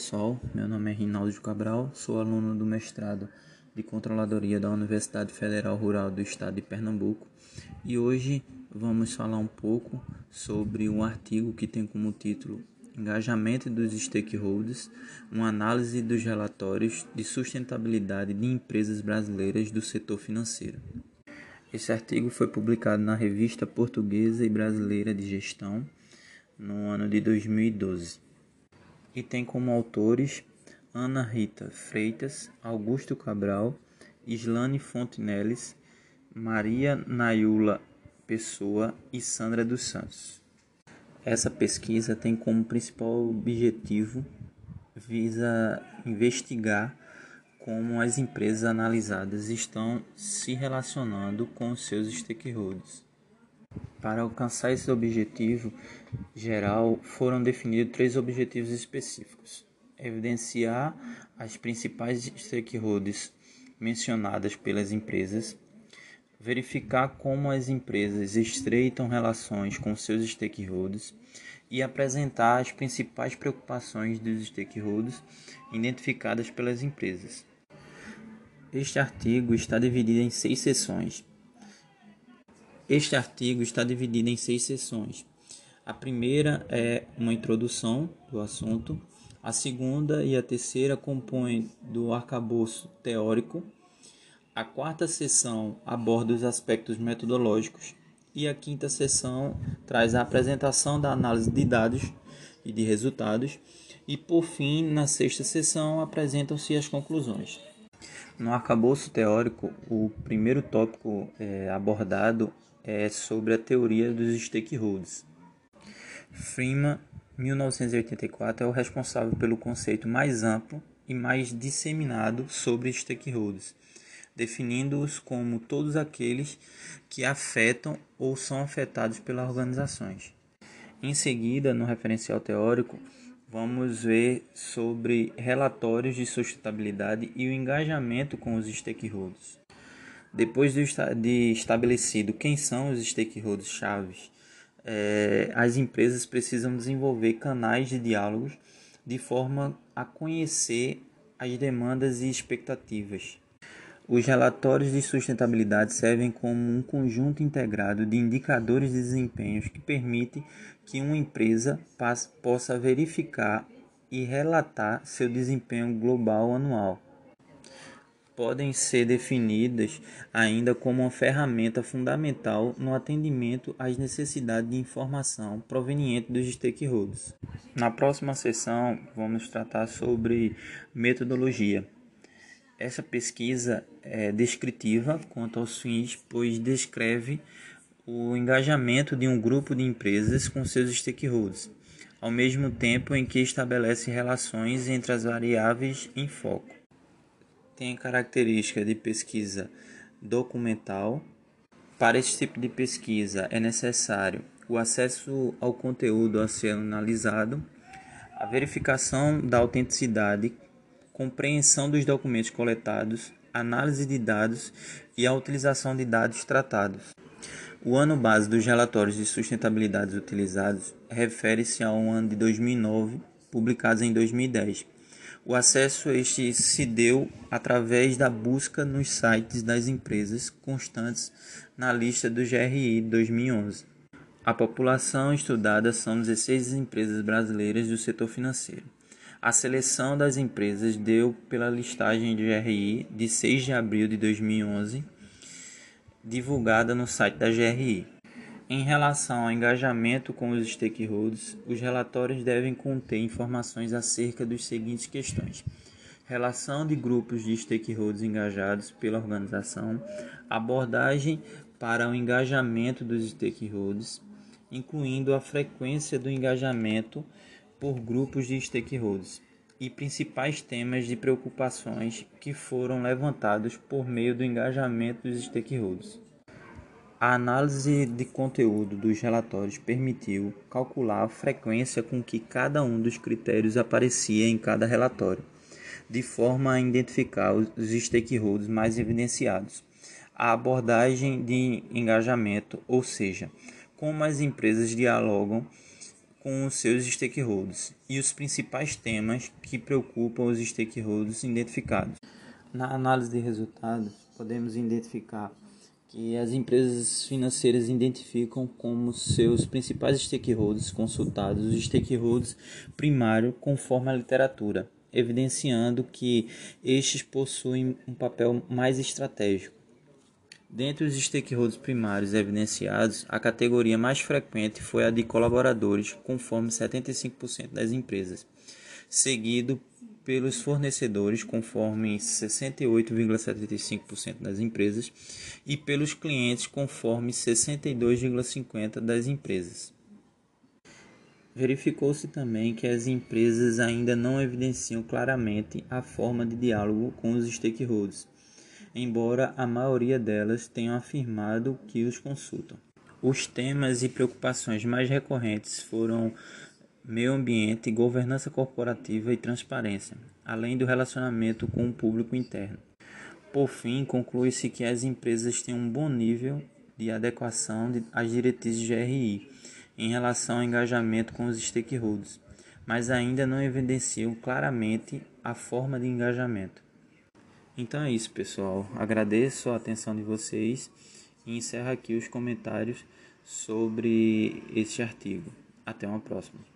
pessoal, meu nome é Rinaldo Cabral, sou aluno do mestrado de Controladoria da Universidade Federal Rural do Estado de Pernambuco e hoje vamos falar um pouco sobre um artigo que tem como título Engajamento dos Stakeholders, uma análise dos relatórios de sustentabilidade de empresas brasileiras do setor financeiro. Esse artigo foi publicado na Revista Portuguesa e Brasileira de Gestão no ano de 2012 e tem como autores Ana Rita Freitas, Augusto Cabral, Islane Fonteneles, Maria Nayula Pessoa e Sandra dos Santos. Essa pesquisa tem como principal objetivo visa investigar como as empresas analisadas estão se relacionando com seus stakeholders. Para alcançar esse objetivo geral, foram definidos três objetivos específicos: evidenciar as principais stakeholders mencionadas pelas empresas, verificar como as empresas estreitam relações com seus stakeholders. E apresentar as principais preocupações dos stakeholders identificadas pelas empresas. Este artigo está dividido em seis sessões este artigo está dividido em seis sessões. A primeira é uma introdução do assunto, a segunda e a terceira compõem do arcabouço teórico, a quarta sessão aborda os aspectos metodológicos e a quinta sessão traz a apresentação da análise de dados e de resultados e por fim, na sexta sessão, apresentam-se as conclusões. No arcabouço teórico, o primeiro tópico é, abordado é sobre a teoria dos stakeholders. Freeman, 1984, é o responsável pelo conceito mais amplo e mais disseminado sobre stakeholders, definindo-os como todos aqueles que afetam ou são afetados pelas organizações. Em seguida, no referencial teórico, vamos ver sobre relatórios de sustentabilidade e o engajamento com os stakeholders. Depois de estabelecido quem são os stakeholders chaves, é, as empresas precisam desenvolver canais de diálogos de forma a conhecer as demandas e expectativas. Os relatórios de sustentabilidade servem como um conjunto integrado de indicadores de desempenho que permite que uma empresa possa verificar e relatar seu desempenho global anual podem ser definidas ainda como uma ferramenta fundamental no atendimento às necessidades de informação proveniente dos stakeholders. Na próxima sessão, vamos tratar sobre metodologia. Essa pesquisa é descritiva quanto aos fins, pois descreve o engajamento de um grupo de empresas com seus stakeholders, ao mesmo tempo em que estabelece relações entre as variáveis em foco tem característica de pesquisa documental. Para esse tipo de pesquisa é necessário o acesso ao conteúdo a ser analisado, a verificação da autenticidade, compreensão dos documentos coletados, análise de dados e a utilização de dados tratados. O ano base dos relatórios de sustentabilidade utilizados refere-se ao ano de 2009, publicados em 2010 o acesso a este se deu através da busca nos sites das empresas constantes na lista do GRI 2011. A população estudada são 16 empresas brasileiras do setor financeiro. A seleção das empresas deu pela listagem do GRI de 6 de abril de 2011, divulgada no site da GRI. Em relação ao engajamento com os stakeholders, os relatórios devem conter informações acerca das seguintes questões: relação de grupos de stakeholders engajados pela organização, abordagem para o engajamento dos stakeholders, incluindo a frequência do engajamento por grupos de stakeholders e principais temas de preocupações que foram levantados por meio do engajamento dos stakeholders. A análise de conteúdo dos relatórios permitiu calcular a frequência com que cada um dos critérios aparecia em cada relatório, de forma a identificar os stakeholders mais evidenciados. A abordagem de engajamento, ou seja, como as empresas dialogam com os seus stakeholders e os principais temas que preocupam os stakeholders identificados. Na análise de resultados, podemos identificar que as empresas financeiras identificam como seus principais stakeholders consultados os stakeholders primários conforme a literatura, evidenciando que estes possuem um papel mais estratégico. Dentre os stakeholders primários evidenciados, a categoria mais frequente foi a de colaboradores, conforme 75% das empresas, seguido pelos fornecedores, conforme 68,75% das empresas, e pelos clientes, conforme 62,50% das empresas. Verificou-se também que as empresas ainda não evidenciam claramente a forma de diálogo com os stakeholders, embora a maioria delas tenham afirmado que os consultam. Os temas e preocupações mais recorrentes foram meio ambiente, governança corporativa e transparência, além do relacionamento com o público interno. Por fim, conclui-se que as empresas têm um bom nível de adequação às diretrizes GRI em relação ao engajamento com os stakeholders, mas ainda não evidenciam claramente a forma de engajamento. Então é isso, pessoal. Agradeço a atenção de vocês e encerro aqui os comentários sobre este artigo. Até uma próxima.